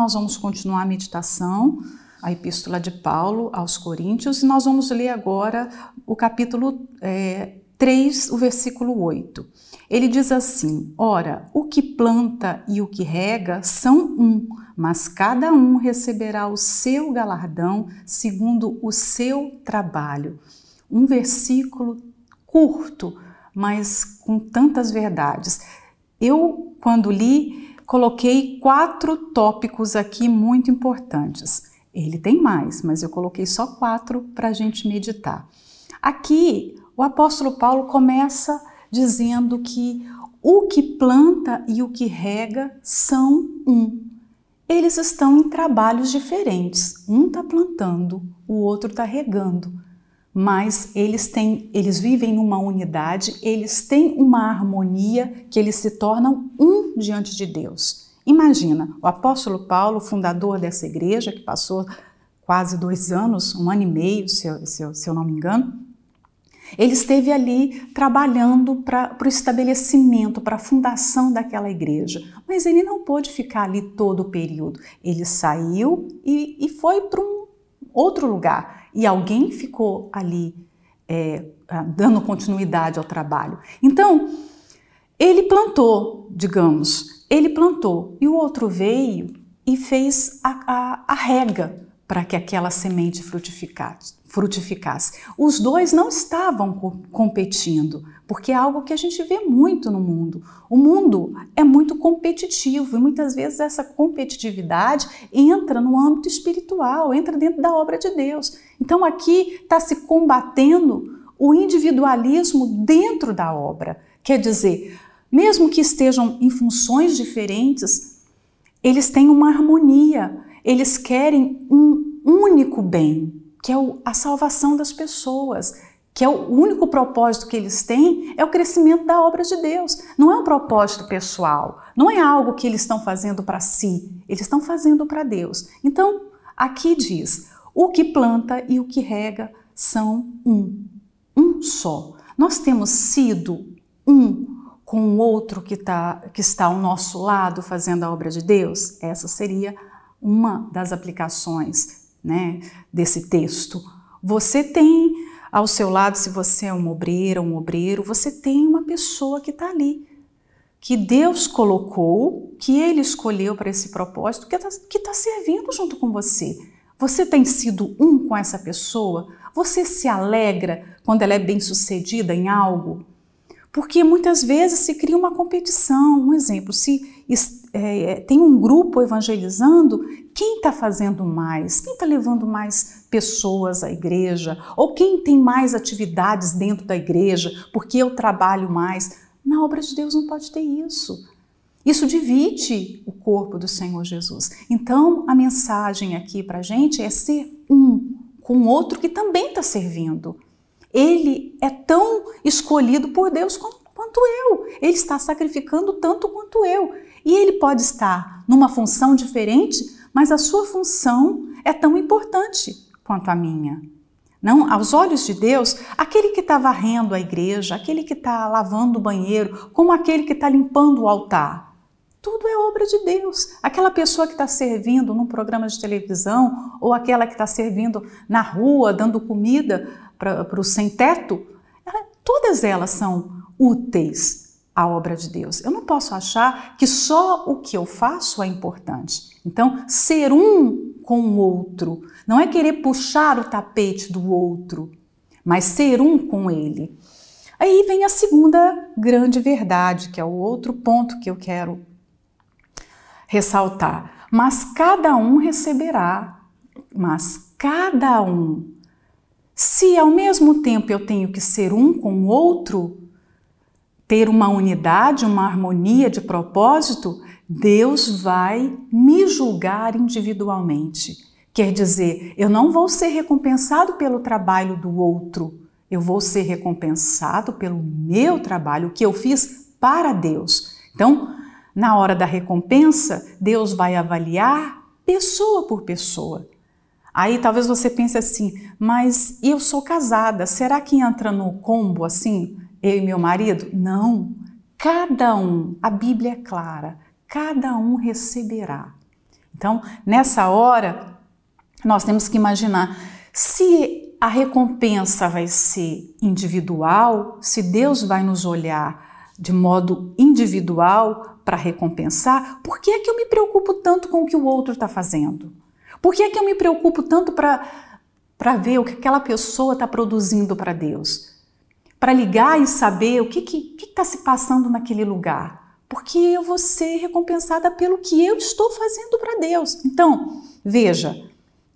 nós vamos continuar a meditação, a Epístola de Paulo aos Coríntios, e nós vamos ler agora o capítulo é, 3, o versículo 8. Ele diz assim: Ora, o que planta e o que rega são um, mas cada um receberá o seu galardão segundo o seu trabalho. Um versículo curto, mas com tantas verdades. Eu, quando li, coloquei quatro tópicos aqui muito importantes. Ele tem mais, mas eu coloquei só quatro para a gente meditar. Aqui, o apóstolo Paulo começa dizendo que o que planta e o que rega são um. Eles estão em trabalhos diferentes. Um está plantando, o outro está regando mas eles têm, eles vivem numa unidade, eles têm uma harmonia que eles se tornam um diante de Deus. Imagina, o apóstolo Paulo, fundador dessa igreja, que passou quase dois anos, um ano e meio, se eu, se eu, se eu não me engano, ele esteve ali trabalhando para o estabelecimento, para a fundação daquela igreja. Mas ele não pôde ficar ali todo o período. Ele saiu e, e foi para um outro lugar e alguém ficou ali é, dando continuidade ao trabalho. Então, ele plantou, digamos, ele plantou e o outro veio e fez a, a, a rega para que aquela semente frutificasse, frutificasse. Os dois não estavam competindo, porque é algo que a gente vê muito no mundo. O mundo é muito competitivo e muitas vezes essa competitividade entra no âmbito espiritual, entra dentro da obra de Deus. Então aqui está se combatendo o individualismo dentro da obra. Quer dizer, mesmo que estejam em funções diferentes, eles têm uma harmonia, eles querem um único bem, que é a salvação das pessoas, que é o único propósito que eles têm é o crescimento da obra de Deus. Não é um propósito pessoal, não é algo que eles estão fazendo para si, eles estão fazendo para Deus. Então, aqui diz: o que planta e o que rega são um, um só. Nós temos sido um com o outro que, tá, que está ao nosso lado fazendo a obra de Deus? Essa seria uma das aplicações né, desse texto. Você tem ao seu lado, se você é uma obreira, um obreiro, você tem uma pessoa que está ali, que Deus colocou, que Ele escolheu para esse propósito, que está tá servindo junto com você. Você tem sido um com essa pessoa? Você se alegra quando ela é bem sucedida em algo? Porque muitas vezes se cria uma competição. Um exemplo, se é, é, tem um grupo evangelizando, quem está fazendo mais? Quem está levando mais pessoas à igreja? Ou quem tem mais atividades dentro da igreja? Porque eu trabalho mais. Na obra de Deus não pode ter isso. Isso divide o corpo do Senhor Jesus. Então, a mensagem aqui para a gente é ser um com outro que também está servindo. Ele é tão escolhido por Deus quanto eu. Ele está sacrificando tanto quanto eu. E ele pode estar numa função diferente, mas a sua função é tão importante quanto a minha. Não, aos olhos de Deus, aquele que está varrendo a igreja, aquele que está lavando o banheiro, como aquele que está limpando o altar, tudo é obra de Deus. Aquela pessoa que está servindo num programa de televisão ou aquela que está servindo na rua, dando comida para o sem-teto, todas elas são úteis à obra de Deus. Eu não posso achar que só o que eu faço é importante. Então, ser um com o outro não é querer puxar o tapete do outro, mas ser um com ele. Aí vem a segunda grande verdade, que é o outro ponto que eu quero ressaltar. Mas cada um receberá, mas cada um. Se ao mesmo tempo eu tenho que ser um com o outro, ter uma unidade, uma harmonia de propósito, Deus vai me julgar individualmente. Quer dizer, eu não vou ser recompensado pelo trabalho do outro, eu vou ser recompensado pelo meu trabalho, o que eu fiz para Deus. Então, na hora da recompensa, Deus vai avaliar pessoa por pessoa. Aí talvez você pense assim, mas eu sou casada, será que entra no combo assim, eu e meu marido? Não. Cada um, a Bíblia é clara, cada um receberá. Então, nessa hora, nós temos que imaginar se a recompensa vai ser individual, se Deus vai nos olhar de modo individual para recompensar, por que é que eu me preocupo tanto com o que o outro está fazendo? Por que é que eu me preocupo tanto para ver o que aquela pessoa está produzindo para Deus? Para ligar e saber o que está se passando naquele lugar? Porque eu vou ser recompensada pelo que eu estou fazendo para Deus. Então, veja,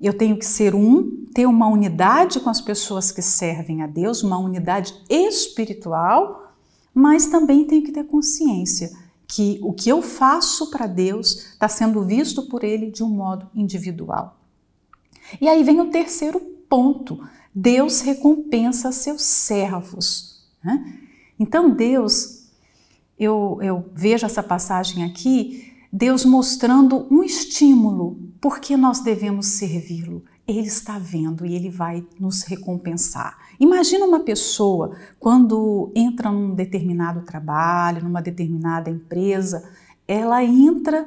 eu tenho que ser um, ter uma unidade com as pessoas que servem a Deus, uma unidade espiritual, mas também tenho que ter consciência que o que eu faço para Deus está sendo visto por Ele de um modo individual. E aí vem o terceiro ponto: Deus recompensa seus servos. Né? Então, Deus, eu, eu vejo essa passagem aqui, Deus mostrando um estímulo porque nós devemos servi-lo. Ele está vendo e ele vai nos recompensar. Imagina uma pessoa quando entra num determinado trabalho, numa determinada empresa, ela entra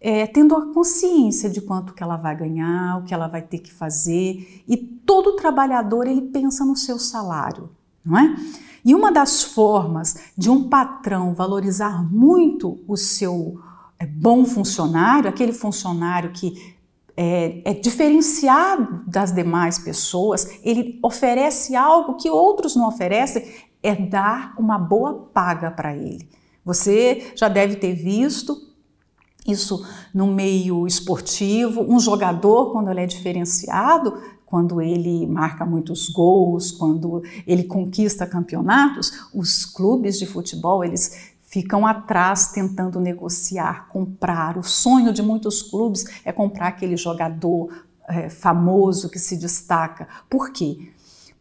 é, tendo a consciência de quanto que ela vai ganhar, o que ela vai ter que fazer, e todo trabalhador ele pensa no seu salário, não é? E uma das formas de um patrão valorizar muito o seu é bom funcionário, aquele funcionário que é, é, diferenciado das demais pessoas, ele oferece algo que outros não oferecem, é dar uma boa paga para ele. Você já deve ter visto isso no meio esportivo, um jogador, quando ele é diferenciado, quando ele marca muitos gols, quando ele conquista campeonatos, os clubes de futebol, eles ficam atrás tentando negociar, comprar. O sonho de muitos clubes é comprar aquele jogador é, famoso que se destaca. Por quê?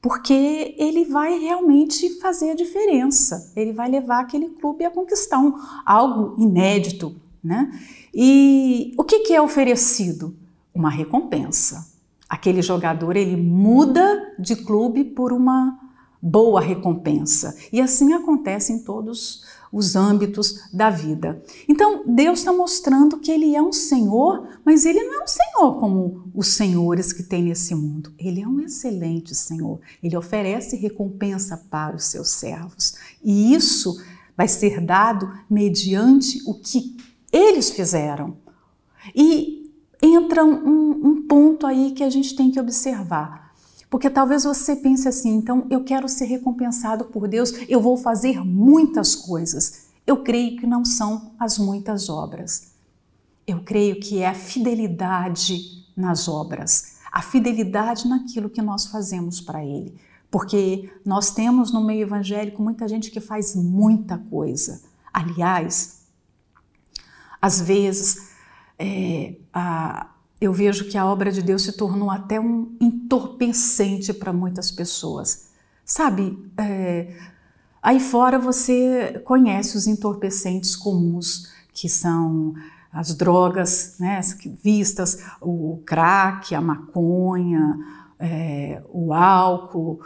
Porque ele vai realmente fazer a diferença, ele vai levar aquele clube a conquistar um, algo inédito. Né? E o que, que é oferecido? Uma recompensa. Aquele jogador ele muda de clube por uma boa recompensa. E assim acontece em todos os âmbitos da vida. Então, Deus está mostrando que Ele é um Senhor, mas Ele não é um Senhor como os senhores que tem nesse mundo. Ele é um excelente Senhor. Ele oferece recompensa para os seus servos. E isso vai ser dado mediante o que eles fizeram. E entra um, um ponto aí que a gente tem que observar. Porque talvez você pense assim, então eu quero ser recompensado por Deus, eu vou fazer muitas coisas. Eu creio que não são as muitas obras. Eu creio que é a fidelidade nas obras, a fidelidade naquilo que nós fazemos para Ele. Porque nós temos no meio evangélico muita gente que faz muita coisa. Aliás, às vezes, é, a, eu vejo que a obra de Deus se tornou até um entorpecente para muitas pessoas. Sabe, é, aí fora você conhece os entorpecentes comuns, que são as drogas né, vistas, o crack, a maconha, é, o álcool,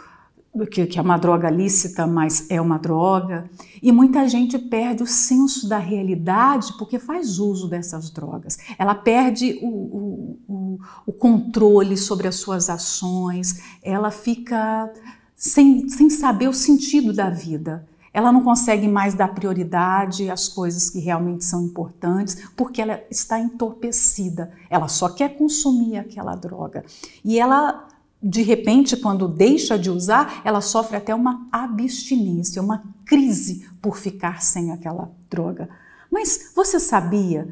que, que é uma droga lícita, mas é uma droga. E muita gente perde o senso da realidade porque faz uso dessas drogas. Ela perde o, o, o, o controle sobre as suas ações, ela fica sem, sem saber o sentido da vida. Ela não consegue mais dar prioridade às coisas que realmente são importantes porque ela está entorpecida. Ela só quer consumir aquela droga. E ela de repente, quando deixa de usar, ela sofre até uma abstinência, uma crise por ficar sem aquela droga. Mas você sabia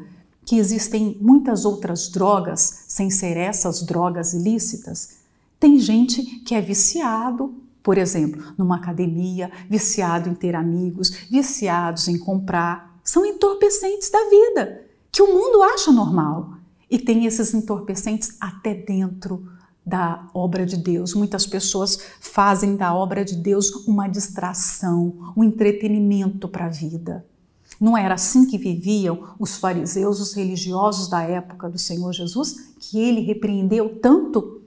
que existem muitas outras drogas sem ser essas drogas ilícitas? Tem gente que é viciado, por exemplo, numa academia, viciado em ter amigos, viciados em comprar. São entorpecentes da vida, que o mundo acha normal. E tem esses entorpecentes até dentro da obra de Deus. Muitas pessoas fazem da obra de Deus uma distração, um entretenimento para a vida. Não era assim que viviam os fariseus, os religiosos da época do Senhor Jesus, que ele repreendeu tanto?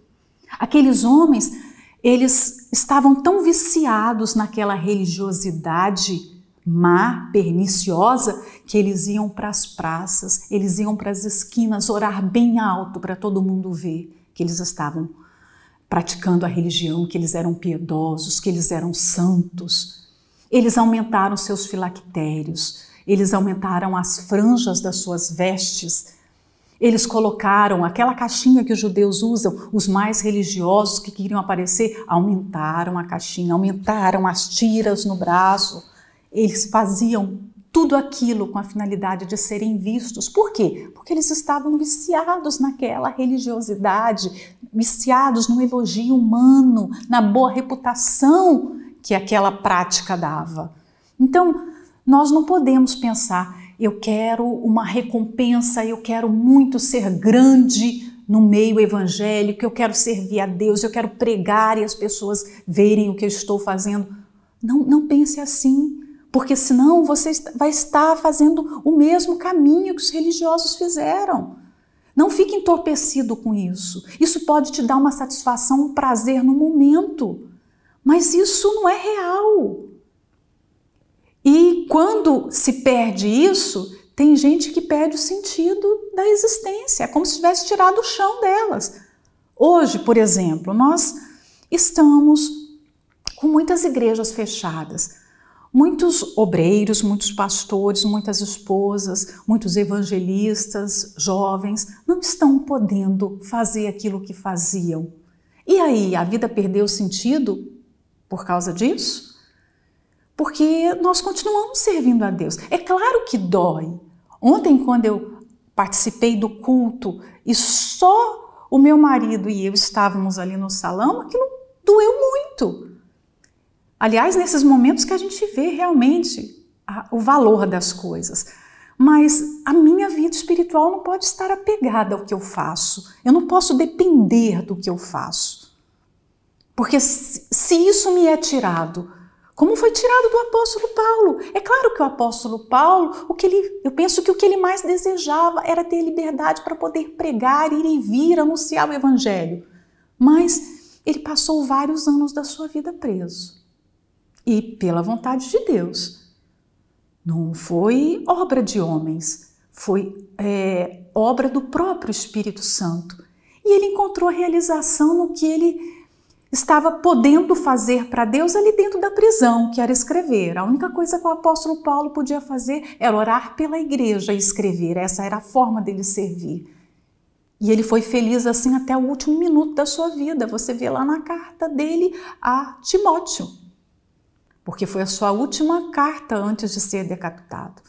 Aqueles homens, eles estavam tão viciados naquela religiosidade má, perniciosa, que eles iam para as praças, eles iam para as esquinas orar bem alto para todo mundo ver que eles estavam praticando a religião, que eles eram piedosos, que eles eram santos. Eles aumentaram seus filactérios, eles aumentaram as franjas das suas vestes, eles colocaram aquela caixinha que os judeus usam, os mais religiosos que queriam aparecer, aumentaram a caixinha, aumentaram as tiras no braço. Eles faziam tudo aquilo com a finalidade de serem vistos. Por quê? Porque eles estavam viciados naquela religiosidade, viciados no elogio humano, na boa reputação que aquela prática dava. Então, nós não podemos pensar, eu quero uma recompensa, eu quero muito ser grande no meio evangélico, eu quero servir a Deus, eu quero pregar e as pessoas verem o que eu estou fazendo. Não, não pense assim, porque senão você vai estar fazendo o mesmo caminho que os religiosos fizeram. Não fique entorpecido com isso. Isso pode te dar uma satisfação, um prazer no momento, mas isso não é real. E quando se perde isso, tem gente que perde o sentido da existência, é como se tivesse tirado o chão delas. Hoje, por exemplo, nós estamos com muitas igrejas fechadas. Muitos obreiros, muitos pastores, muitas esposas, muitos evangelistas, jovens, não estão podendo fazer aquilo que faziam. E aí, a vida perdeu sentido por causa disso? porque nós continuamos servindo a Deus. É claro que dói. Ontem, quando eu participei do culto e só o meu marido e eu estávamos ali no salão, aquilo doeu muito. Aliás, nesses momentos que a gente vê realmente a, o valor das coisas. Mas a minha vida espiritual não pode estar apegada ao que eu faço. Eu não posso depender do que eu faço. Porque se, se isso me é tirado como foi tirado do apóstolo Paulo. É claro que o apóstolo Paulo, o que ele, eu penso que o que ele mais desejava era ter liberdade para poder pregar, ir e vir, anunciar o evangelho. Mas ele passou vários anos da sua vida preso. E pela vontade de Deus. Não foi obra de homens, foi é, obra do próprio Espírito Santo. E ele encontrou a realização no que ele estava podendo fazer para Deus ali dentro da prisão, que era escrever. A única coisa que o apóstolo Paulo podia fazer era orar pela igreja e escrever. Essa era a forma dele servir. E ele foi feliz assim até o último minuto da sua vida. Você vê lá na carta dele a Timóteo, porque foi a sua última carta antes de ser decapitado.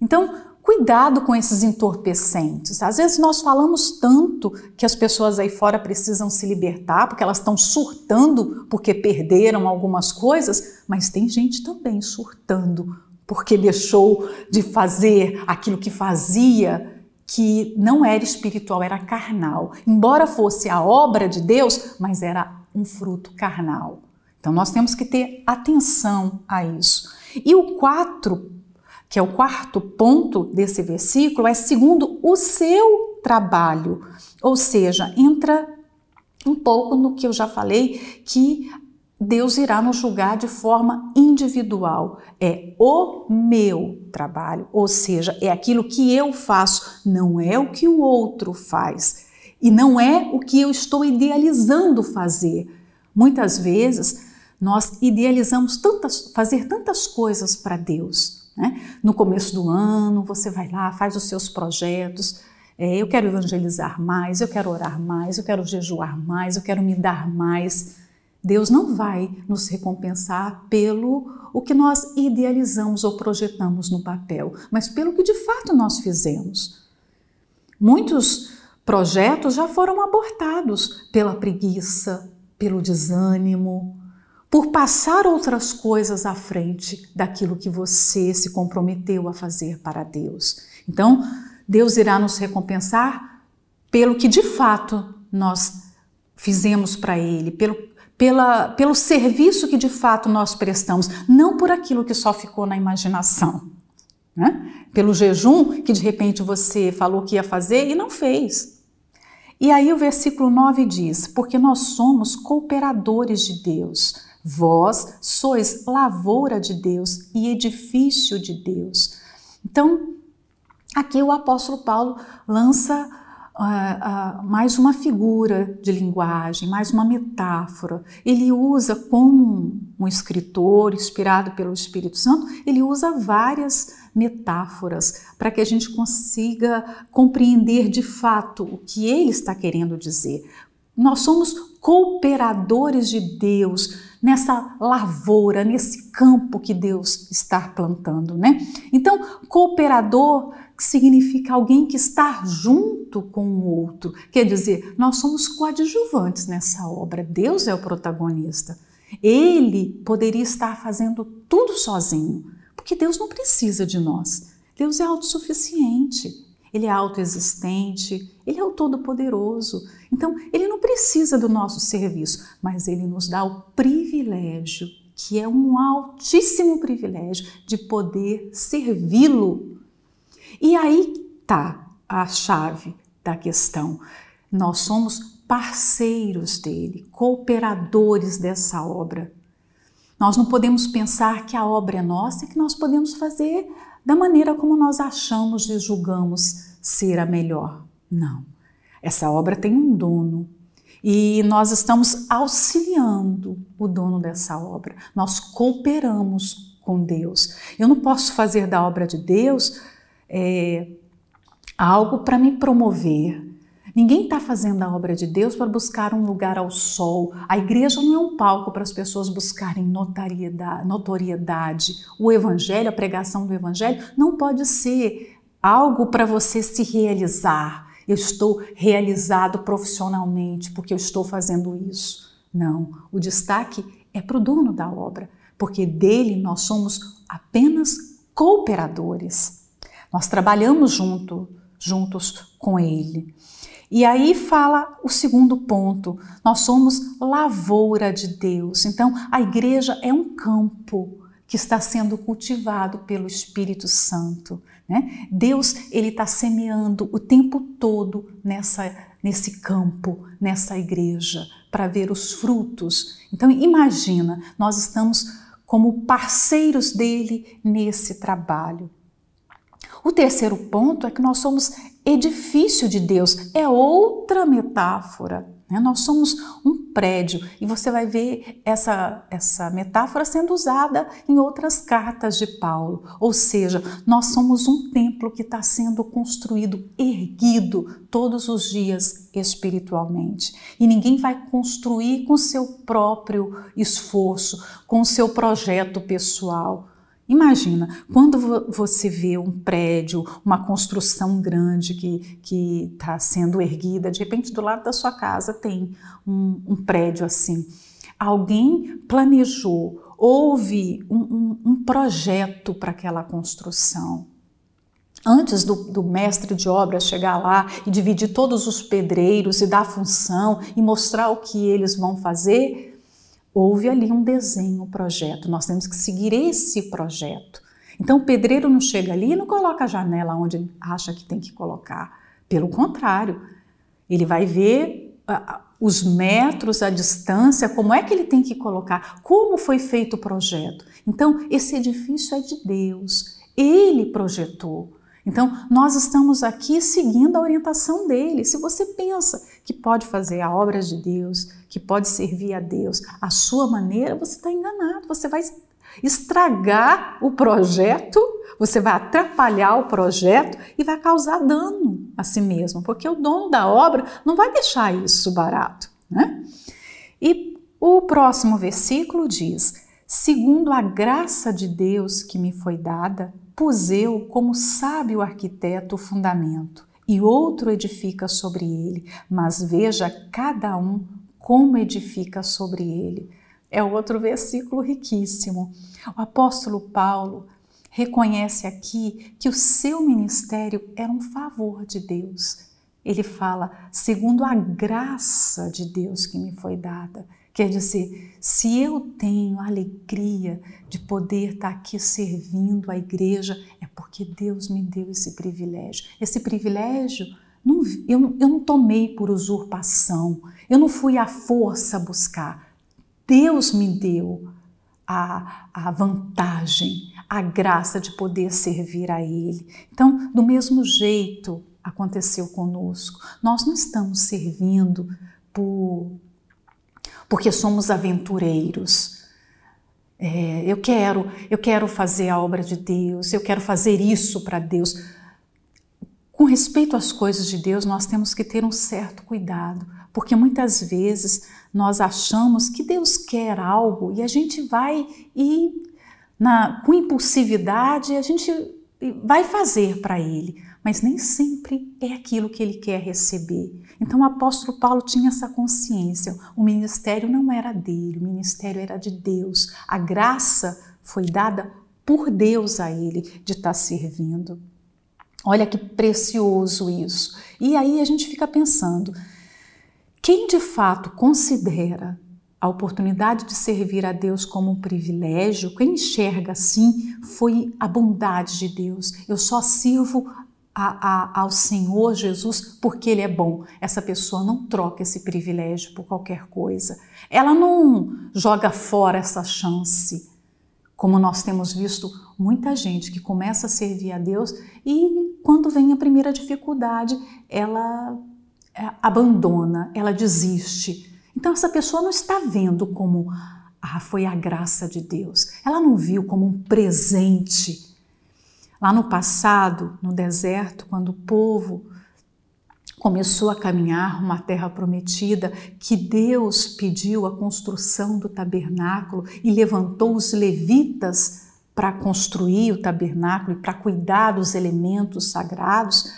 Então, Cuidado com esses entorpecentes. Às vezes nós falamos tanto que as pessoas aí fora precisam se libertar porque elas estão surtando porque perderam algumas coisas, mas tem gente também surtando porque deixou de fazer aquilo que fazia que não era espiritual, era carnal. Embora fosse a obra de Deus, mas era um fruto carnal. Então nós temos que ter atenção a isso. E o 4 que é o quarto ponto desse versículo, é segundo o seu trabalho. Ou seja, entra um pouco no que eu já falei, que Deus irá nos julgar de forma individual. É o meu trabalho, ou seja, é aquilo que eu faço, não é o que o outro faz. E não é o que eu estou idealizando fazer. Muitas vezes nós idealizamos tantas, fazer tantas coisas para Deus, né? No começo do ano, você vai lá, faz os seus projetos. É, eu quero evangelizar mais, eu quero orar mais, eu quero jejuar mais, eu quero me dar mais. Deus não vai nos recompensar pelo o que nós idealizamos ou projetamos no papel, mas pelo que de fato nós fizemos. Muitos projetos já foram abortados pela preguiça, pelo desânimo, por passar outras coisas à frente daquilo que você se comprometeu a fazer para Deus. Então, Deus irá nos recompensar pelo que de fato nós fizemos para Ele, pelo, pela, pelo serviço que de fato nós prestamos, não por aquilo que só ficou na imaginação. Né? Pelo jejum que de repente você falou que ia fazer e não fez. E aí o versículo 9 diz: Porque nós somos cooperadores de Deus. Vós sois lavoura de Deus e edifício de Deus. Então, aqui o apóstolo Paulo lança uh, uh, mais uma figura de linguagem, mais uma metáfora. Ele usa, como um escritor inspirado pelo Espírito Santo, ele usa várias metáforas para que a gente consiga compreender de fato o que ele está querendo dizer. Nós somos cooperadores de Deus nessa lavoura, nesse campo que Deus está plantando, né? Então, cooperador significa alguém que está junto com o outro. Quer dizer, nós somos coadjuvantes nessa obra. Deus é o protagonista. Ele poderia estar fazendo tudo sozinho, porque Deus não precisa de nós. Deus é autossuficiente. Ele é autoexistente, ele é o todo-poderoso. Então, ele não precisa do nosso serviço, mas ele nos dá o privilégio, que é um altíssimo privilégio, de poder servi-lo. E aí está a chave da questão. Nós somos parceiros dele, cooperadores dessa obra. Nós não podemos pensar que a obra é nossa e que nós podemos fazer da maneira como nós achamos e julgamos ser a melhor. Não. Essa obra tem um dono e nós estamos auxiliando o dono dessa obra. Nós cooperamos com Deus. Eu não posso fazer da obra de Deus é, algo para me promover, Ninguém está fazendo a obra de Deus para buscar um lugar ao sol. A igreja não é um palco para as pessoas buscarem notoriedade. O evangelho, a pregação do evangelho, não pode ser algo para você se realizar. Eu estou realizado profissionalmente porque eu estou fazendo isso. Não, o destaque é para o dono da obra, porque dele nós somos apenas cooperadores. Nós trabalhamos junto, juntos com ele. E aí fala o segundo ponto: nós somos lavoura de Deus. Então, a igreja é um campo que está sendo cultivado pelo Espírito Santo. Né? Deus ele está semeando o tempo todo nessa, nesse campo, nessa igreja, para ver os frutos. Então, imagina, nós estamos como parceiros dele nesse trabalho. O terceiro ponto é que nós somos edifício de Deus, é outra metáfora. Né? Nós somos um prédio e você vai ver essa, essa metáfora sendo usada em outras cartas de Paulo. Ou seja, nós somos um templo que está sendo construído, erguido todos os dias espiritualmente. E ninguém vai construir com seu próprio esforço, com seu projeto pessoal. Imagina, quando você vê um prédio, uma construção grande que está sendo erguida, de repente do lado da sua casa tem um, um prédio assim. Alguém planejou, houve um, um, um projeto para aquela construção. Antes do, do, mestre de obras chegar lá e dividir todos os pedreiros e dar função e mostrar o que eles vão fazer, houve ali um desenho, um projeto. Nós temos que seguir esse projeto. Então o pedreiro não chega ali e não coloca a janela onde acha que tem que colocar. Pelo contrário, ele vai ver os metros, a distância, como é que ele tem que colocar, como foi feito o projeto. Então, esse edifício é de Deus, ele projetou. Então, nós estamos aqui seguindo a orientação dele. Se você pensa que pode fazer a obra de Deus, que pode servir a Deus à sua maneira, você está enganado. Você vai estragar o projeto, você vai atrapalhar o projeto e vai causar dano a si mesmo, porque o dono da obra não vai deixar isso barato. Né? E o próximo versículo diz: Segundo a graça de Deus que me foi dada, pus eu como sábio arquiteto o fundamento, e outro edifica sobre ele, mas veja cada um como edifica sobre ele. É outro versículo riquíssimo. O apóstolo Paulo reconhece aqui que o seu ministério é um favor de Deus. Ele fala, segundo a graça de Deus que me foi dada. Quer dizer, se eu tenho a alegria de poder estar aqui servindo a igreja, é porque Deus me deu esse privilégio. Esse privilégio não, eu, eu não tomei por usurpação, eu não fui à força buscar. Deus me deu a, a vantagem, a graça de poder servir a Ele. Então, do mesmo jeito aconteceu conosco. Nós não estamos servindo por, porque somos aventureiros. É, eu quero, eu quero fazer a obra de Deus, eu quero fazer isso para Deus. Com respeito às coisas de Deus, nós temos que ter um certo cuidado, porque muitas vezes nós achamos que Deus quer algo e a gente vai e na, com impulsividade a gente vai fazer para Ele, mas nem sempre é aquilo que Ele quer receber. Então o apóstolo Paulo tinha essa consciência. O ministério não era dele, o ministério era de Deus. A graça foi dada por Deus a ele de estar servindo. Olha que precioso isso. E aí a gente fica pensando, quem de fato considera a oportunidade de servir a Deus como um privilégio, quem enxerga assim foi a bondade de Deus. Eu só sirvo a, a, ao Senhor Jesus porque Ele é bom. Essa pessoa não troca esse privilégio por qualquer coisa. Ela não joga fora essa chance. Como nós temos visto muita gente que começa a servir a Deus e quando vem a primeira dificuldade, ela é, abandona, ela desiste. Então essa pessoa não está vendo como ah, foi a graça de Deus. Ela não viu como um presente. Lá no passado, no deserto, quando o povo começou a caminhar uma terra prometida, que Deus pediu a construção do tabernáculo e levantou os levitas para construir o tabernáculo e para cuidar dos elementos sagrados,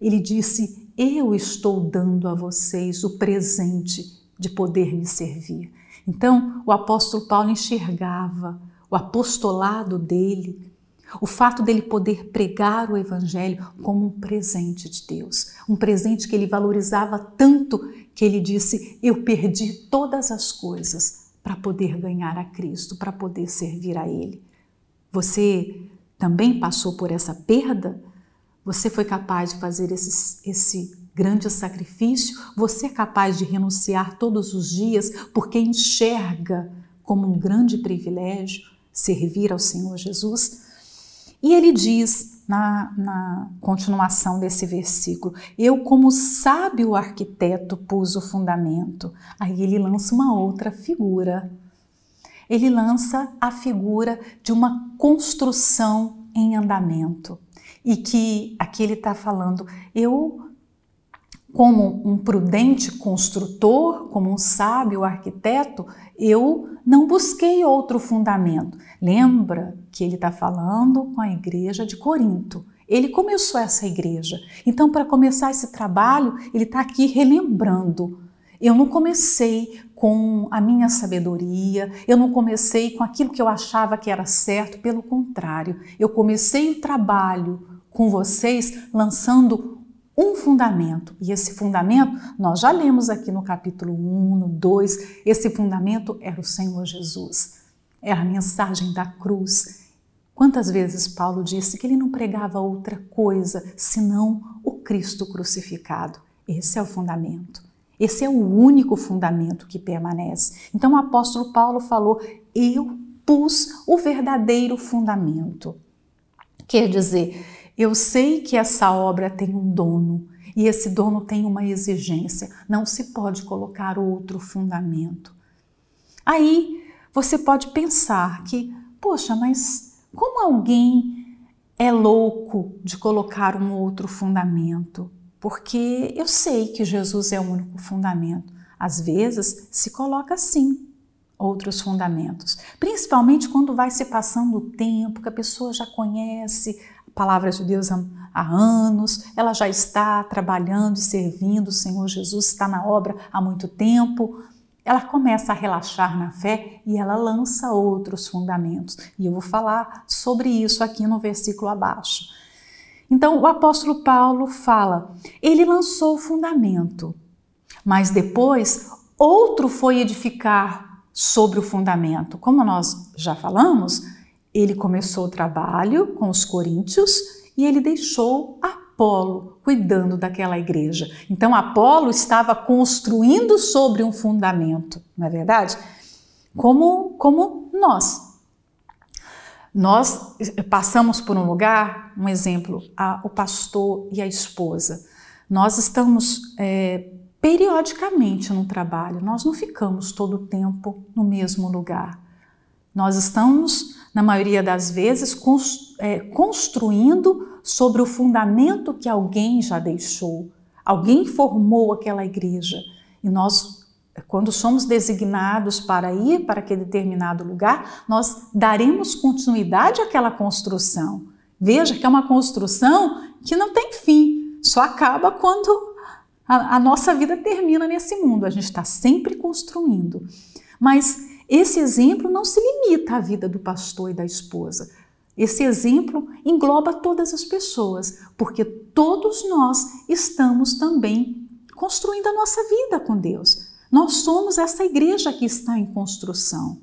ele disse: eu estou dando a vocês o presente de poder me servir. Então, o apóstolo Paulo enxergava o apostolado dele, o fato dele poder pregar o evangelho como um presente de Deus, um presente que ele valorizava tanto que ele disse: Eu perdi todas as coisas para poder ganhar a Cristo, para poder servir a Ele. Você também passou por essa perda? Você foi capaz de fazer esse, esse grande sacrifício? Você é capaz de renunciar todos os dias porque enxerga como um grande privilégio servir ao Senhor Jesus? E ele diz na, na, continuação desse versículo: Eu, como sábio arquiteto, pus o fundamento. Aí ele lança uma outra figura. Ele lança a figura de uma construção em andamento e que aqui ele está falando, eu, como um prudente construtor, como um sábio arquiteto, eu não busquei outro fundamento. Lembra que ele está falando com a igreja de Corinto. Ele começou essa igreja. Então, para começar esse trabalho, ele está aqui relembrando. Eu não comecei com a minha sabedoria, eu não comecei com aquilo que eu achava que era certo, pelo contrário, eu comecei o trabalho com vocês lançando um fundamento. E esse fundamento, nós já lemos aqui no capítulo 1, no 2, esse fundamento era o Senhor Jesus. É a mensagem da cruz. Quantas vezes Paulo disse que ele não pregava outra coisa senão o Cristo crucificado? Esse é o fundamento. Esse é o único fundamento que permanece. Então o apóstolo Paulo falou: Eu pus o verdadeiro fundamento. Quer dizer, eu sei que essa obra tem um dono e esse dono tem uma exigência, não se pode colocar outro fundamento. Aí você pode pensar que, poxa, mas como alguém é louco de colocar um outro fundamento? Porque eu sei que Jesus é o único fundamento. Às vezes se coloca assim outros fundamentos, principalmente quando vai se passando o tempo, que a pessoa já conhece palavras de Deus há anos, ela já está trabalhando e servindo o Senhor Jesus, está na obra há muito tempo. Ela começa a relaxar na fé e ela lança outros fundamentos. E eu vou falar sobre isso aqui no versículo abaixo. Então, o apóstolo Paulo fala: ele lançou o fundamento, mas depois outro foi edificar sobre o fundamento. Como nós já falamos, ele começou o trabalho com os coríntios e ele deixou Apolo cuidando daquela igreja. Então Apolo estava construindo sobre um fundamento, não é verdade? Como, como nós. Nós passamos por um lugar, um exemplo, a, o pastor e a esposa. Nós estamos é, periodicamente no trabalho, nós não ficamos todo o tempo no mesmo lugar. Nós estamos, na maioria das vezes, é, construindo sobre o fundamento que alguém já deixou. Alguém formou aquela igreja. E nós, quando somos designados para ir para aquele determinado lugar, nós daremos continuidade àquela construção. Veja que é uma construção que não tem fim, só acaba quando a, a nossa vida termina nesse mundo. A gente está sempre construindo. Mas esse exemplo não se limita à vida do pastor e da esposa. Esse exemplo engloba todas as pessoas, porque todos nós estamos também construindo a nossa vida com Deus. Nós somos essa igreja que está em construção.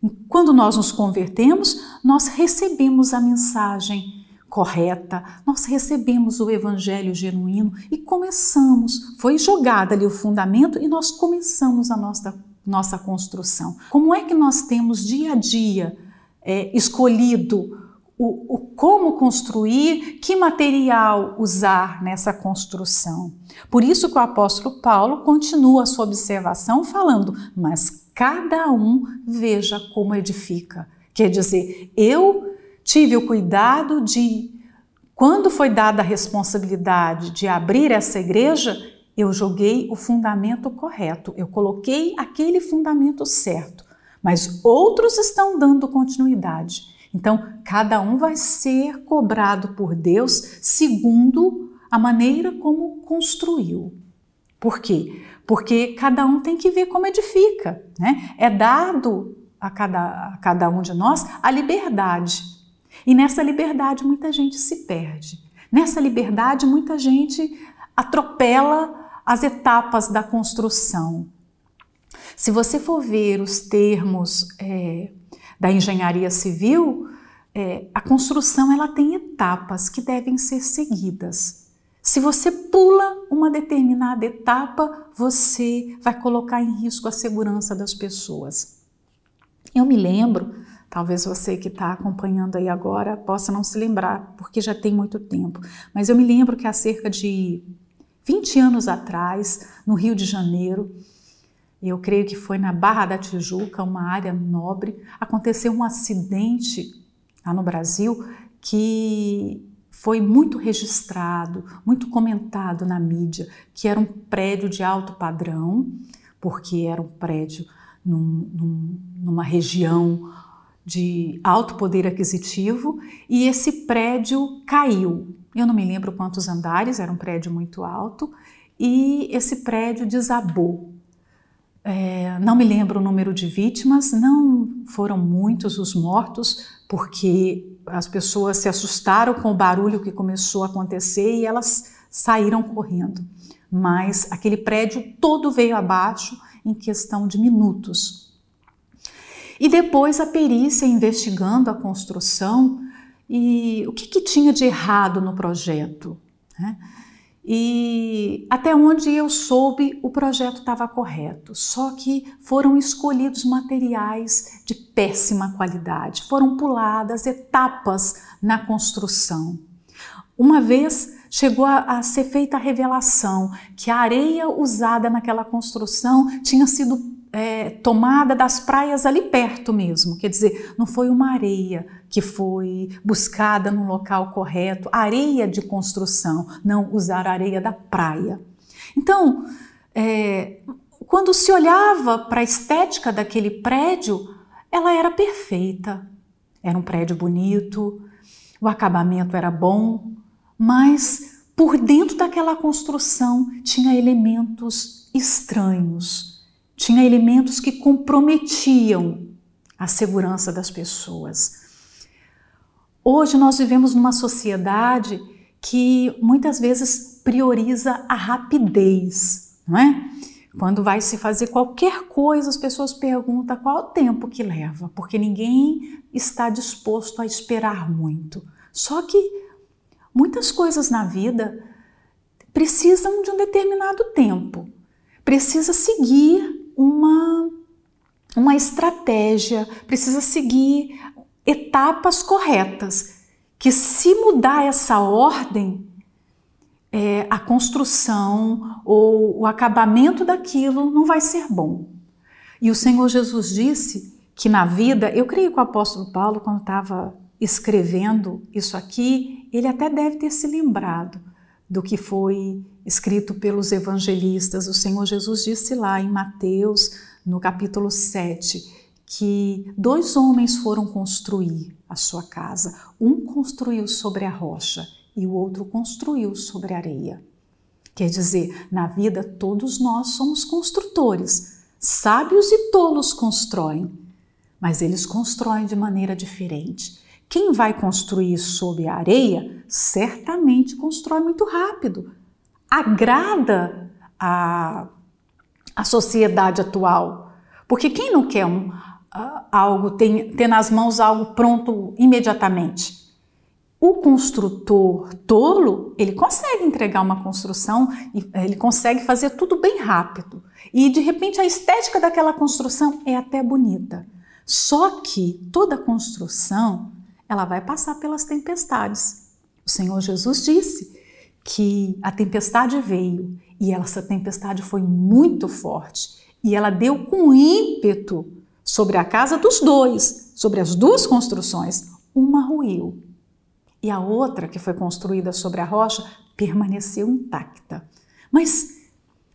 E quando nós nos convertemos, nós recebemos a mensagem correta, nós recebemos o evangelho genuíno e começamos. Foi jogado ali o fundamento e nós começamos a nossa nossa construção. Como é que nós temos dia a dia é, escolhido o, o, como construir, que material usar nessa construção? Por isso que o apóstolo Paulo continua a sua observação falando, mas cada um veja como edifica. Quer dizer, eu tive o cuidado de, quando foi dada a responsabilidade de abrir essa igreja, eu joguei o fundamento correto, eu coloquei aquele fundamento certo, mas outros estão dando continuidade. Então, cada um vai ser cobrado por Deus segundo a maneira como construiu. Por quê? Porque cada um tem que ver como edifica. Né? É dado a cada, a cada um de nós a liberdade. E nessa liberdade muita gente se perde. Nessa liberdade muita gente atropela as etapas da construção. Se você for ver os termos é, da engenharia civil, é, a construção ela tem etapas que devem ser seguidas. Se você pula uma determinada etapa, você vai colocar em risco a segurança das pessoas. Eu me lembro, talvez você que está acompanhando aí agora possa não se lembrar, porque já tem muito tempo, mas eu me lembro que há cerca de 20 anos atrás, no Rio de Janeiro, eu creio que foi na Barra da Tijuca, uma área nobre, aconteceu um acidente lá no Brasil que foi muito registrado, muito comentado na mídia, que era um prédio de alto padrão, porque era um prédio num, num, numa região de alto poder aquisitivo e esse prédio caiu. Eu não me lembro quantos andares, era um prédio muito alto, e esse prédio desabou. É, não me lembro o número de vítimas, não foram muitos os mortos, porque as pessoas se assustaram com o barulho que começou a acontecer e elas saíram correndo. Mas aquele prédio todo veio abaixo em questão de minutos. E depois a perícia investigando a construção e o que, que tinha de errado no projeto. Né? E até onde eu soube, o projeto estava correto, só que foram escolhidos materiais de péssima qualidade, foram puladas etapas na construção. Uma vez chegou a, a, ser feita a revelação que a areia usada naquela construção tinha sido é, tomada das praias ali perto mesmo, quer dizer, não foi uma areia que foi buscada no local correto, areia de construção, não usar areia da praia. Então, é, quando se olhava para a estética daquele prédio, ela era perfeita. Era um prédio bonito, o acabamento era bom, mas por dentro daquela construção tinha elementos estranhos tinha elementos que comprometiam a segurança das pessoas. Hoje nós vivemos numa sociedade que muitas vezes prioriza a rapidez, não é? Quando vai se fazer qualquer coisa, as pessoas perguntam qual o tempo que leva, porque ninguém está disposto a esperar muito. Só que Muitas coisas na vida precisam de um determinado tempo, precisa seguir uma, uma estratégia, precisa seguir etapas corretas, que se mudar essa ordem, é, a construção ou o acabamento daquilo não vai ser bom. E o Senhor Jesus disse que na vida, eu creio que o apóstolo Paulo, quando estava escrevendo isso aqui, ele até deve ter se lembrado do que foi escrito pelos evangelistas. O Senhor Jesus disse lá em Mateus, no capítulo 7, que dois homens foram construir a sua casa. Um construiu sobre a rocha e o outro construiu sobre a areia. Quer dizer, na vida todos nós somos construtores. Sábios e tolos constroem, mas eles constroem de maneira diferente. Quem vai construir sobre a areia certamente constrói muito rápido. Agrada a, a sociedade atual. Porque quem não quer um, algo, ter, ter nas mãos algo pronto imediatamente? O construtor tolo, ele consegue entregar uma construção, ele consegue fazer tudo bem rápido. E de repente a estética daquela construção é até bonita. Só que toda construção, ela vai passar pelas tempestades. O Senhor Jesus disse que a tempestade veio e essa tempestade foi muito forte e ela deu com ímpeto sobre a casa dos dois, sobre as duas construções. Uma ruiu e a outra, que foi construída sobre a rocha, permaneceu intacta. Mas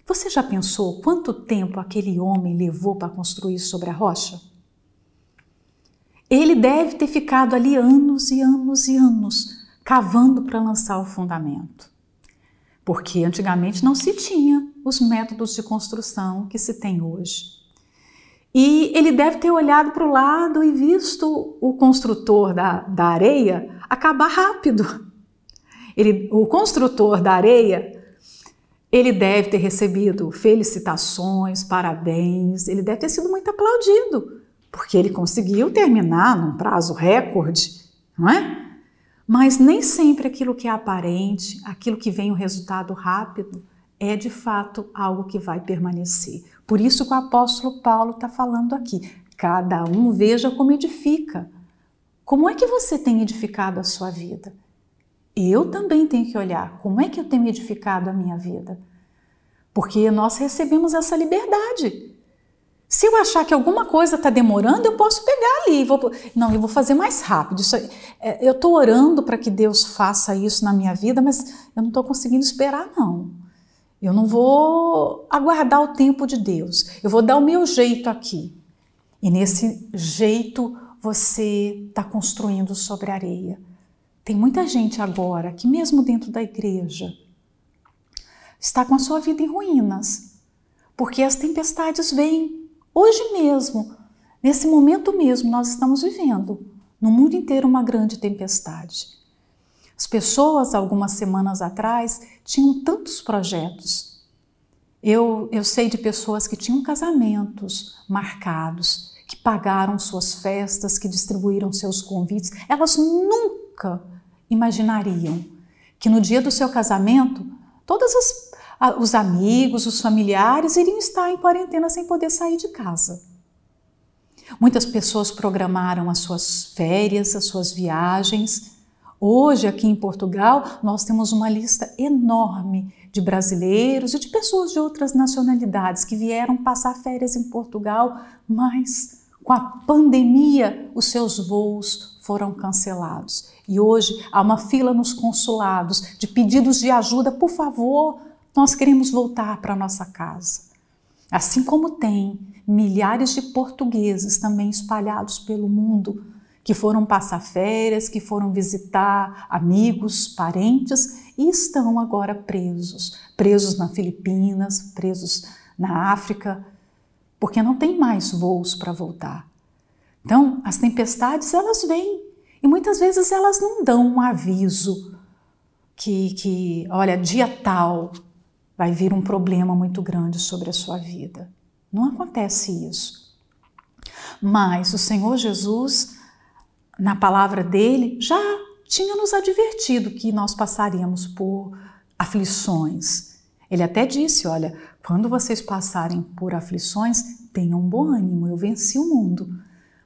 você já pensou quanto tempo aquele homem levou para construir sobre a rocha? Ele deve ter ficado ali anos e anos e anos, cavando para lançar o fundamento. Porque antigamente não se tinha os métodos de construção que se tem hoje. E ele deve ter olhado para o lado e visto o construtor da, da areia acabar rápido. Ele, o construtor da areia, ele deve ter recebido felicitações, parabéns, ele deve ter sido muito aplaudido, porque ele conseguiu terminar num prazo recorde, não é? Mas nem sempre aquilo que é aparente, aquilo que vem o resultado rápido, é de fato algo que vai permanecer. Por isso que o apóstolo Paulo está falando aqui. Cada um veja como edifica. Como é que você tem edificado a sua vida? Eu também tenho que olhar como é que eu tenho edificado a minha vida. Porque nós recebemos essa liberdade. Se eu achar que alguma coisa está demorando, eu posso pegar ali. Vou, não, eu vou fazer mais rápido. Isso, é, eu estou orando para que Deus faça isso na minha vida, mas eu não estou conseguindo esperar, não. Eu não vou aguardar o tempo de Deus. Eu vou dar o meu jeito aqui. E nesse jeito você está construindo sobre areia. Tem muita gente agora que, mesmo dentro da igreja, está com a sua vida em ruínas, porque as tempestades vêm hoje mesmo, nesse momento mesmo, nós estamos vivendo no mundo inteiro uma grande tempestade. As pessoas, algumas semanas atrás, tinham tantos projetos. Eu, eu sei de pessoas que tinham casamentos marcados que pagaram suas festas, que distribuíram seus convites, elas nunca imaginariam que no dia do seu casamento, todos os amigos, os familiares iriam estar em quarentena sem poder sair de casa. Muitas pessoas programaram as suas férias, as suas viagens. Hoje, aqui em Portugal, nós temos uma lista enorme de brasileiros e de pessoas de outras nacionalidades que vieram passar férias em Portugal, mas com a pandemia os seus voos foram cancelados. E hoje há uma fila nos consulados de pedidos de ajuda, por favor, nós queremos voltar para nossa casa. Assim como tem milhares de portugueses também espalhados pelo mundo que foram passar férias, que foram visitar amigos, parentes e estão agora presos, presos na Filipinas, presos na África, porque não tem mais voos para voltar. Então, as tempestades elas vêm e muitas vezes elas não dão um aviso que, que olha, dia tal vai vir um problema muito grande sobre a sua vida. Não acontece isso. Mas o Senhor Jesus, na palavra dele, já tinha nos advertido que nós passaríamos por aflições. Ele até disse: Olha, quando vocês passarem por aflições, tenham bom ânimo, eu venci o mundo.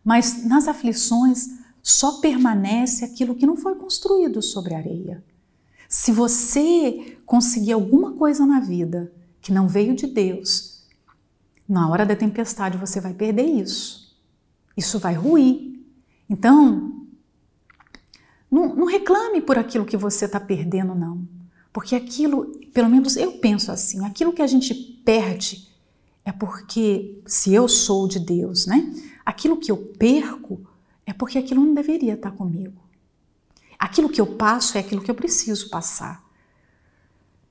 Mas nas aflições só permanece aquilo que não foi construído sobre areia. Se você conseguir alguma coisa na vida que não veio de Deus, na hora da tempestade você vai perder isso. Isso vai ruir. Então, não, não reclame por aquilo que você está perdendo, não. Porque aquilo, pelo menos eu penso assim, aquilo que a gente perde é porque, se eu sou de Deus, né? Aquilo que eu perco é porque aquilo não deveria estar comigo. Aquilo que eu passo é aquilo que eu preciso passar.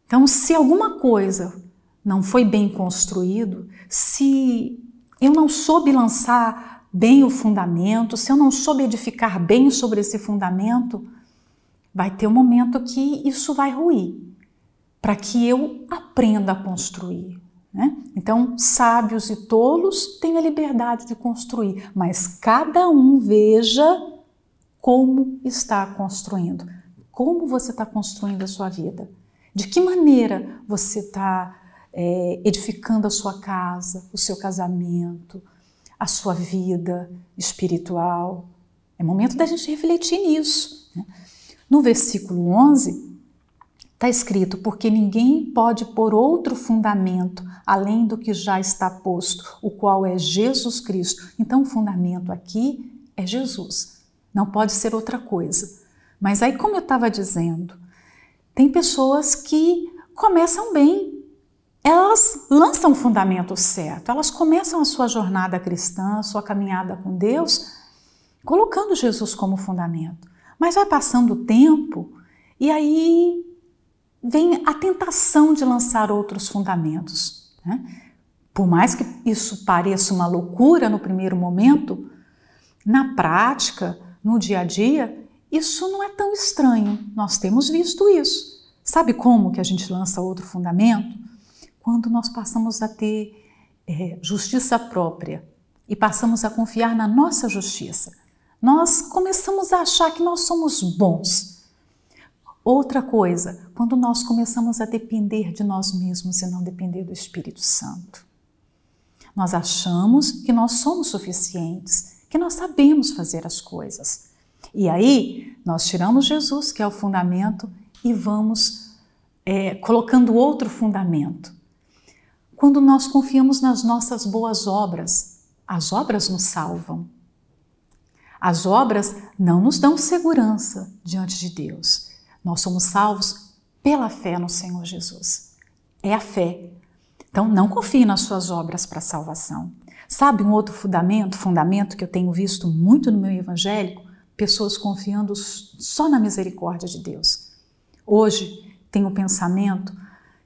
Então, se alguma coisa não foi bem construído, se eu não soube lançar bem o fundamento, se eu não soube edificar bem sobre esse fundamento, vai ter um momento que isso vai ruir, para que eu aprenda a construir. Né? Então, sábios e tolos têm a liberdade de construir, mas cada um veja como está construindo. Como você está construindo a sua vida? De que maneira você está é, edificando a sua casa, o seu casamento, a sua vida espiritual? É momento da gente refletir nisso. Né? No versículo 11, está escrito: Porque ninguém pode pôr outro fundamento além do que já está posto, o qual é Jesus Cristo. Então, o fundamento aqui é Jesus, não pode ser outra coisa. Mas aí, como eu estava dizendo, tem pessoas que começam bem, elas lançam o fundamento certo, elas começam a sua jornada cristã, a sua caminhada com Deus, colocando Jesus como fundamento. Mas vai passando o tempo e aí vem a tentação de lançar outros fundamentos. Né? Por mais que isso pareça uma loucura no primeiro momento, na prática, no dia a dia, isso não é tão estranho. Nós temos visto isso. Sabe como que a gente lança outro fundamento? Quando nós passamos a ter é, justiça própria e passamos a confiar na nossa justiça nós começamos a achar que nós somos bons. Outra coisa, quando nós começamos a depender de nós mesmos e não depender do Espírito Santo. Nós achamos que nós somos suficientes, nós sabemos fazer as coisas. E aí, nós tiramos Jesus, que é o fundamento, e vamos é, colocando outro fundamento. Quando nós confiamos nas nossas boas obras, as obras nos salvam. As obras não nos dão segurança diante de Deus. Nós somos salvos pela fé no Senhor Jesus. É a fé. Então, não confie nas suas obras para salvação. Sabe um outro fundamento, fundamento que eu tenho visto muito no meu evangélico? Pessoas confiando só na misericórdia de Deus. Hoje, tenho o pensamento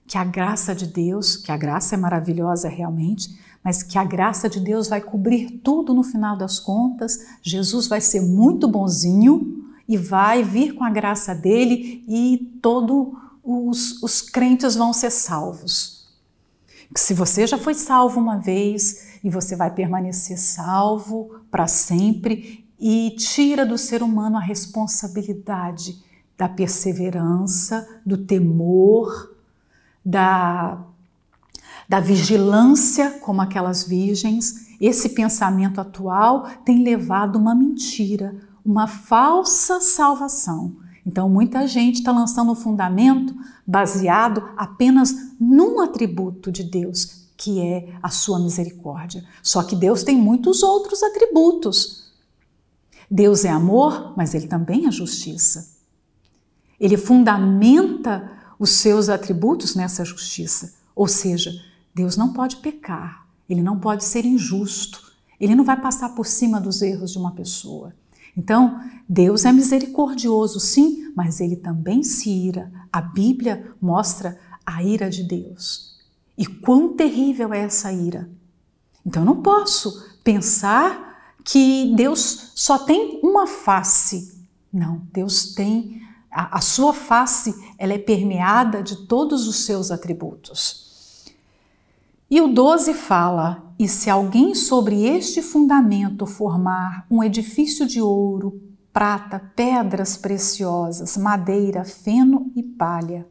que a graça de Deus, que a graça é maravilhosa realmente, mas que a graça de Deus vai cobrir tudo no final das contas. Jesus vai ser muito bonzinho e vai vir com a graça dele e todos os, os crentes vão ser salvos. Se você já foi salvo uma vez e você vai permanecer salvo para sempre e tira do ser humano a responsabilidade da perseverança, do temor, da da vigilância, como aquelas virgens, esse pensamento atual tem levado uma mentira, uma falsa salvação. Então, muita gente está lançando um fundamento baseado apenas num atributo de Deus, que é a sua misericórdia. Só que Deus tem muitos outros atributos. Deus é amor, mas ele também é justiça. Ele fundamenta os seus atributos nessa justiça. Ou seja, Deus não pode pecar, ele não pode ser injusto, ele não vai passar por cima dos erros de uma pessoa. Então, Deus é misericordioso, sim, mas ele também se ira. A Bíblia mostra a ira de Deus. E quão terrível é essa ira. Então, eu não posso pensar que Deus só tem uma face. Não, Deus tem a, a sua face, ela é permeada de todos os seus atributos. E o 12 fala: E se alguém sobre este fundamento formar um edifício de ouro, prata, pedras preciosas, madeira, feno e palha.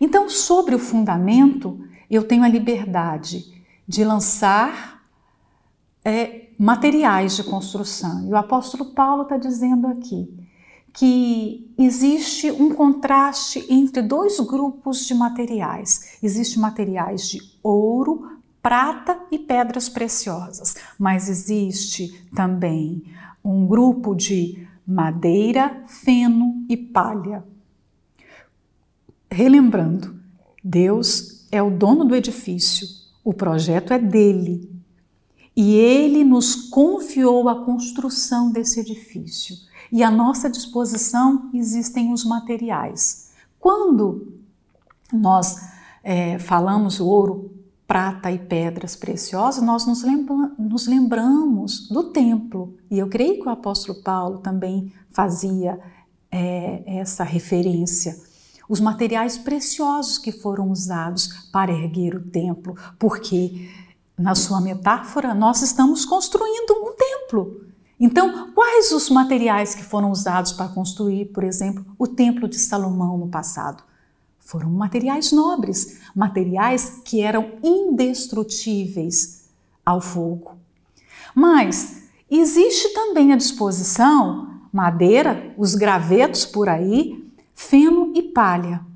Então, sobre o fundamento, eu tenho a liberdade de lançar é, materiais de construção. E o apóstolo Paulo está dizendo aqui que existe um contraste entre dois grupos de materiais. Existem materiais de ouro, prata e pedras preciosas, mas existe também um grupo de madeira, feno e palha. Relembrando, Deus é o dono do edifício, o projeto é dele e ele nos confiou a construção desse edifício. E à nossa disposição existem os materiais. Quando nós é, falamos ouro, prata e pedras preciosas, nós nos, lembra nos lembramos do templo. E eu creio que o apóstolo Paulo também fazia é, essa referência. Os materiais preciosos que foram usados para erguer o templo, porque, na sua metáfora, nós estamos construindo um templo. Então, quais os materiais que foram usados para construir, por exemplo, o Templo de Salomão no passado? Foram materiais nobres, materiais que eram indestrutíveis ao fogo. Mas existe também à disposição madeira, os gravetos por aí, feno e palha.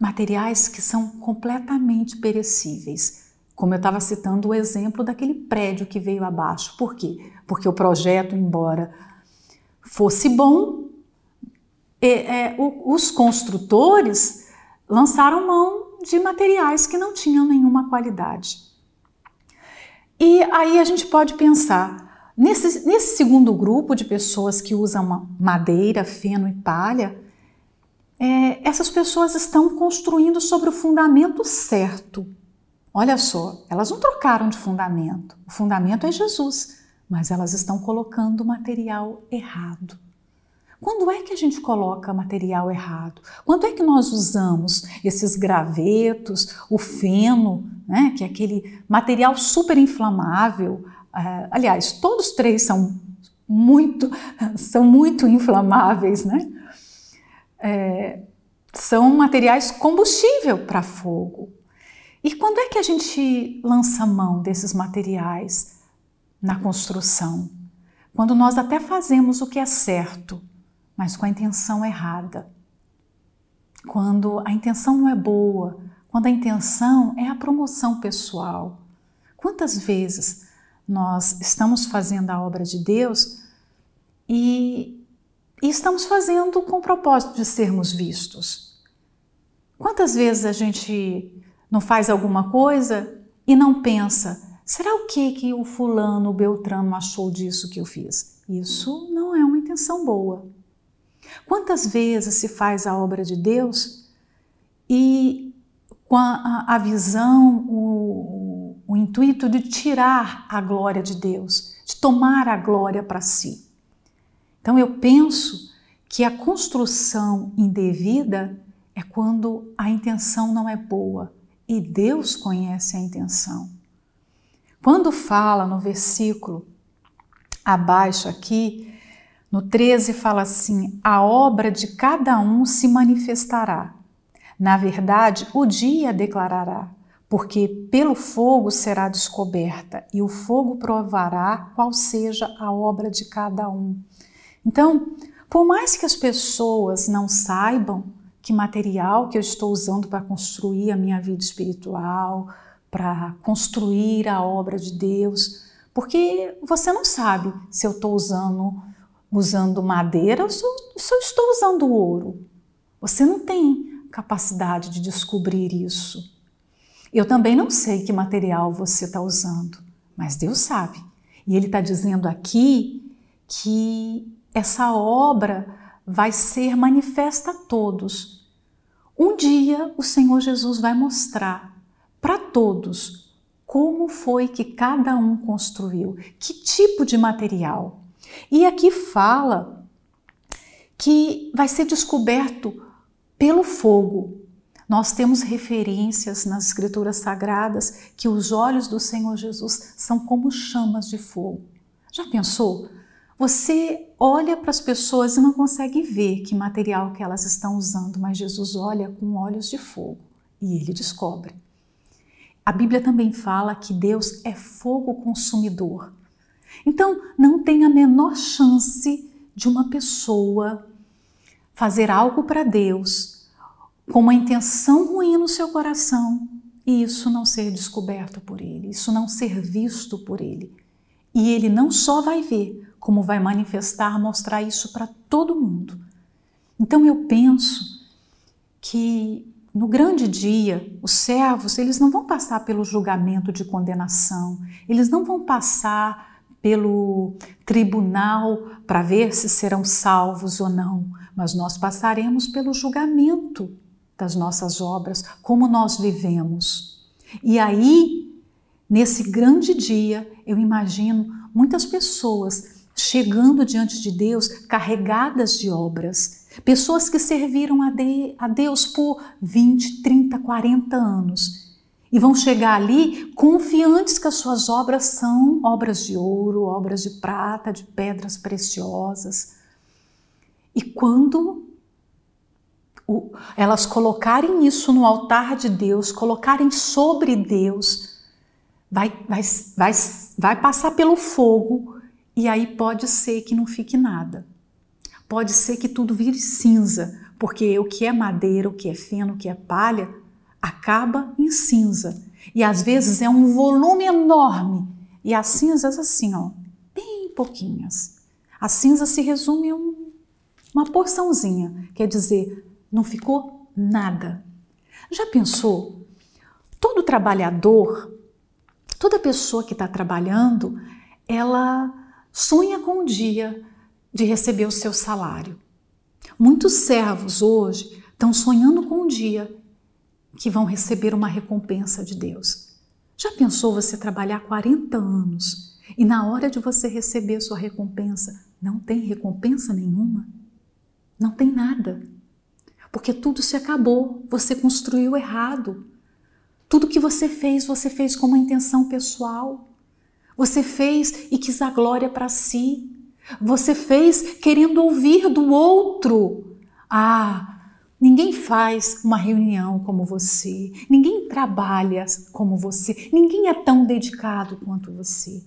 Materiais que são completamente perecíveis. Como eu estava citando o exemplo daquele prédio que veio abaixo. Por quê? Porque o projeto, embora fosse bom, é, é, os construtores lançaram mão de materiais que não tinham nenhuma qualidade. E aí a gente pode pensar, nesse, nesse segundo grupo de pessoas que usam madeira, feno e palha, é, essas pessoas estão construindo sobre o fundamento certo. Olha só, elas não trocaram de fundamento. O fundamento é Jesus, mas elas estão colocando material errado. Quando é que a gente coloca material errado? Quando é que nós usamos esses gravetos, o feno, né, que é aquele material super inflamável? Uh, aliás, todos três são muito, são muito inflamáveis, né? É, são materiais combustível para fogo. E quando é que a gente lança mão desses materiais na construção? Quando nós até fazemos o que é certo, mas com a intenção errada. Quando a intenção não é boa, quando a intenção é a promoção pessoal. Quantas vezes nós estamos fazendo a obra de Deus e, e estamos fazendo com o propósito de sermos vistos? Quantas vezes a gente não faz alguma coisa e não pensa, será o que que o fulano, o Beltrano achou disso que eu fiz? Isso não é uma intenção boa. Quantas vezes se faz a obra de Deus e com a, a visão, o, o intuito de tirar a glória de Deus, de tomar a glória para si? Então eu penso que a construção indevida é quando a intenção não é boa e Deus conhece a intenção. Quando fala no versículo abaixo aqui, no 13 fala assim: a obra de cada um se manifestará. Na verdade, o dia declarará, porque pelo fogo será descoberta, e o fogo provará qual seja a obra de cada um. Então, por mais que as pessoas não saibam que material que eu estou usando para construir a minha vida espiritual, para construir a obra de Deus, porque você não sabe se eu estou usando usando madeira ou se eu estou usando ouro. Você não tem capacidade de descobrir isso. Eu também não sei que material você está usando, mas Deus sabe. E Ele está dizendo aqui que essa obra vai ser manifesta a todos. Um dia o Senhor Jesus vai mostrar para todos como foi que cada um construiu, que tipo de material. E aqui fala que vai ser descoberto pelo fogo. Nós temos referências nas Escrituras Sagradas que os olhos do Senhor Jesus são como chamas de fogo. Já pensou? Você olha para as pessoas e não consegue ver que material que elas estão usando, mas Jesus olha com olhos de fogo e ele descobre. A Bíblia também fala que Deus é fogo consumidor. Então, não tem a menor chance de uma pessoa fazer algo para Deus com uma intenção ruim no seu coração e isso não ser descoberto por Ele, isso não ser visto por Ele. E Ele não só vai ver, como vai manifestar, mostrar isso para todo mundo. Então eu penso que no grande dia, os servos, eles não vão passar pelo julgamento de condenação, eles não vão passar pelo tribunal para ver se serão salvos ou não, mas nós passaremos pelo julgamento das nossas obras, como nós vivemos. E aí, nesse grande dia, eu imagino muitas pessoas chegando diante de Deus carregadas de obras. Pessoas que serviram a, de, a Deus por 20, 30, 40 anos e vão chegar ali confiantes que as suas obras são obras de ouro, obras de prata, de pedras preciosas. E quando elas colocarem isso no altar de Deus, colocarem sobre Deus, vai, vai, vai, vai passar pelo fogo e aí pode ser que não fique nada. Pode ser que tudo vire cinza, porque o que é madeira, o que é feno, o que é palha, acaba em cinza. E às vezes é um volume enorme. E as cinzas assim, ó, bem pouquinhas. A cinza se resume a um, uma porçãozinha, quer dizer, não ficou nada. Já pensou? Todo trabalhador, toda pessoa que está trabalhando, ela sonha com o dia de receber o seu salário. Muitos servos hoje estão sonhando com o dia que vão receber uma recompensa de Deus. Já pensou você trabalhar 40 anos e na hora de você receber sua recompensa, não tem recompensa nenhuma? Não tem nada. Porque tudo se acabou, você construiu errado. Tudo que você fez, você fez com uma intenção pessoal. Você fez e quis a glória para si. Você fez querendo ouvir do outro. Ah, ninguém faz uma reunião como você. Ninguém trabalha como você. Ninguém é tão dedicado quanto você.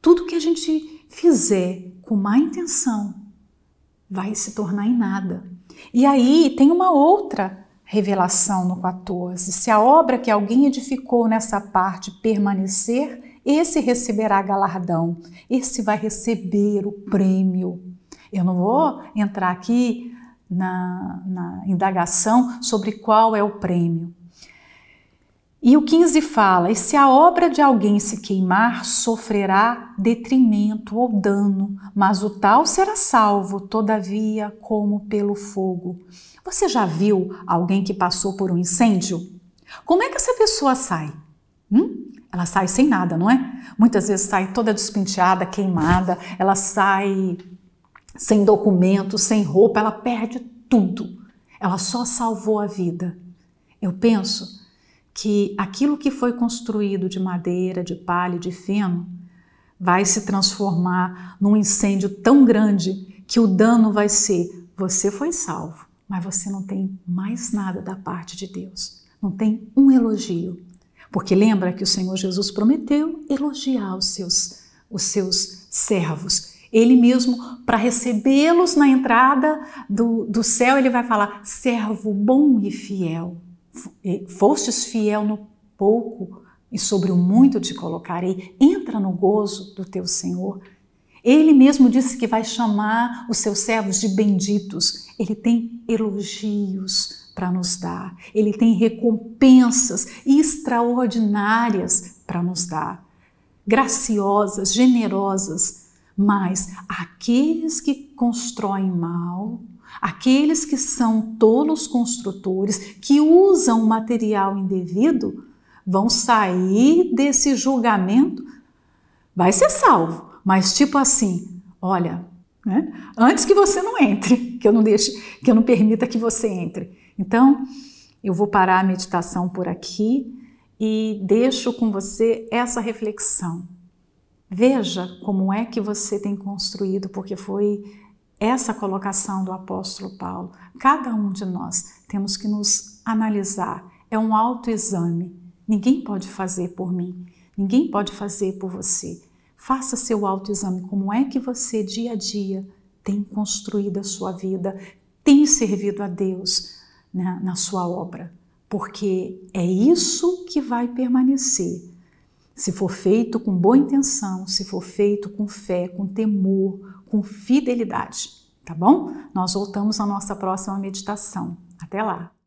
Tudo que a gente fizer com má intenção vai se tornar em nada. E aí tem uma outra revelação no 14. Se a obra que alguém edificou nessa parte permanecer, esse receberá galardão, esse vai receber o prêmio. Eu não vou entrar aqui na, na indagação sobre qual é o prêmio. E o 15 fala: E se a obra de alguém se queimar, sofrerá detrimento ou dano, mas o tal será salvo, todavia, como pelo fogo. Você já viu alguém que passou por um incêndio? Como é que essa pessoa sai? Hum? Ela sai sem nada, não é? Muitas vezes sai toda despenteada, queimada, ela sai sem documento, sem roupa, ela perde tudo. Ela só salvou a vida. Eu penso que aquilo que foi construído de madeira, de palha, de feno, vai se transformar num incêndio tão grande que o dano vai ser: você foi salvo, mas você não tem mais nada da parte de Deus. Não tem um elogio, porque lembra que o Senhor Jesus prometeu elogiar os seus, os seus servos. Ele mesmo, para recebê-los na entrada do, do céu, ele vai falar: servo bom e fiel. Fostes fiel no pouco e sobre o muito te colocarei. Entra no gozo do teu Senhor. Ele mesmo disse que vai chamar os seus servos de benditos. Ele tem elogios para nos dar, Ele tem recompensas extraordinárias para nos dar, graciosas, generosas. Mas aqueles que constroem mal, aqueles que são tolos construtores, que usam material indevido, vão sair desse julgamento, vai ser salvo, mas tipo assim, olha, né? antes que você não entre, que eu não deixe, que eu não permita que você entre, então, eu vou parar a meditação por aqui e deixo com você essa reflexão. Veja como é que você tem construído, porque foi essa colocação do apóstolo Paulo. Cada um de nós temos que nos analisar. É um autoexame. Ninguém pode fazer por mim, ninguém pode fazer por você. Faça seu autoexame. Como é que você, dia a dia, tem construído a sua vida, tem servido a Deus né, na sua obra? Porque é isso que vai permanecer se for feito com boa intenção, se for feito com fé, com temor, com fidelidade, tá bom? Nós voltamos à nossa próxima meditação. Até lá!